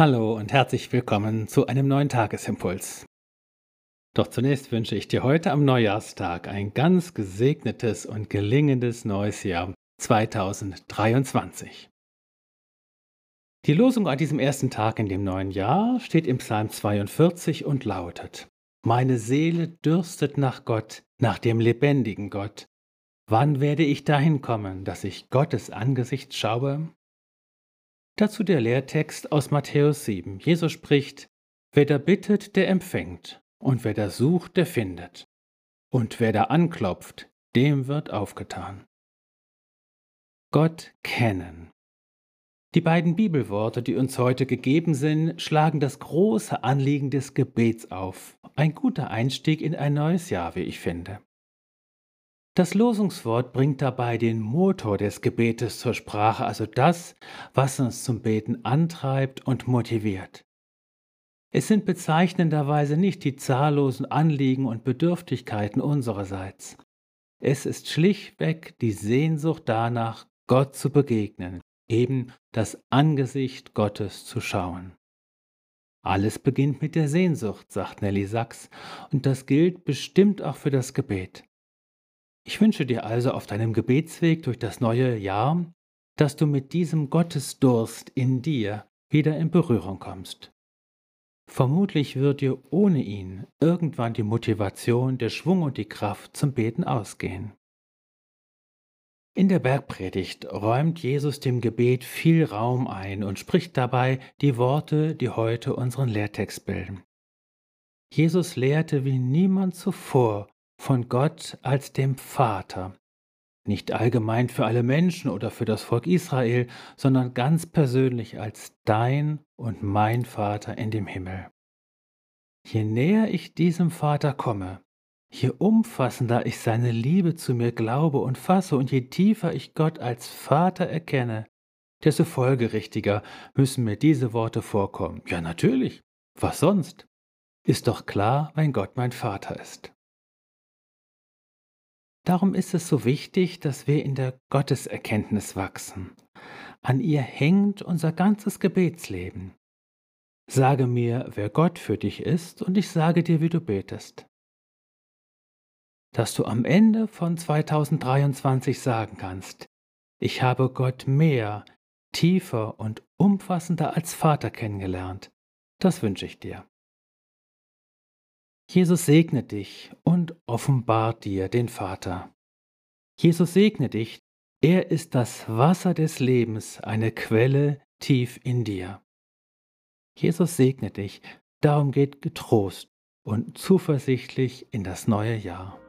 Hallo und herzlich willkommen zu einem neuen Tagesimpuls. Doch zunächst wünsche ich dir heute am Neujahrstag ein ganz gesegnetes und gelingendes neues Jahr 2023. Die Losung an diesem ersten Tag in dem neuen Jahr steht im Psalm 42 und lautet: Meine Seele dürstet nach Gott, nach dem lebendigen Gott. Wann werde ich dahin kommen, dass ich Gottes Angesicht schaue? Dazu der Lehrtext aus Matthäus 7. Jesus spricht, Wer da bittet, der empfängt, und wer da sucht, der findet. Und wer da anklopft, dem wird aufgetan. Gott kennen. Die beiden Bibelworte, die uns heute gegeben sind, schlagen das große Anliegen des Gebets auf. Ein guter Einstieg in ein neues Jahr, wie ich finde. Das Losungswort bringt dabei den Motor des Gebetes zur Sprache, also das, was uns zum Beten antreibt und motiviert. Es sind bezeichnenderweise nicht die zahllosen Anliegen und Bedürftigkeiten unsererseits. Es ist schlichtweg die Sehnsucht danach, Gott zu begegnen, eben das Angesicht Gottes zu schauen. Alles beginnt mit der Sehnsucht, sagt Nelly Sachs, und das gilt bestimmt auch für das Gebet. Ich wünsche dir also auf deinem Gebetsweg durch das neue Jahr, dass du mit diesem Gottesdurst in dir wieder in Berührung kommst. Vermutlich wird dir ohne ihn irgendwann die Motivation, der Schwung und die Kraft zum Beten ausgehen. In der Bergpredigt räumt Jesus dem Gebet viel Raum ein und spricht dabei die Worte, die heute unseren Lehrtext bilden. Jesus lehrte wie niemand zuvor von Gott als dem Vater. Nicht allgemein für alle Menschen oder für das Volk Israel, sondern ganz persönlich als dein und mein Vater in dem Himmel. Je näher ich diesem Vater komme, je umfassender ich seine Liebe zu mir glaube und fasse und je tiefer ich Gott als Vater erkenne, desto folgerichtiger müssen mir diese Worte vorkommen. Ja, natürlich. Was sonst? Ist doch klar, wenn Gott mein Vater ist. Darum ist es so wichtig, dass wir in der Gotteserkenntnis wachsen. An ihr hängt unser ganzes Gebetsleben. Sage mir, wer Gott für dich ist, und ich sage dir, wie du betest. Dass du am Ende von 2023 sagen kannst, ich habe Gott mehr, tiefer und umfassender als Vater kennengelernt, das wünsche ich dir. Jesus segne dich und offenbart dir den Vater. Jesus segne dich, er ist das Wasser des Lebens, eine Quelle tief in dir. Jesus segne dich, darum geht getrost und zuversichtlich in das neue Jahr.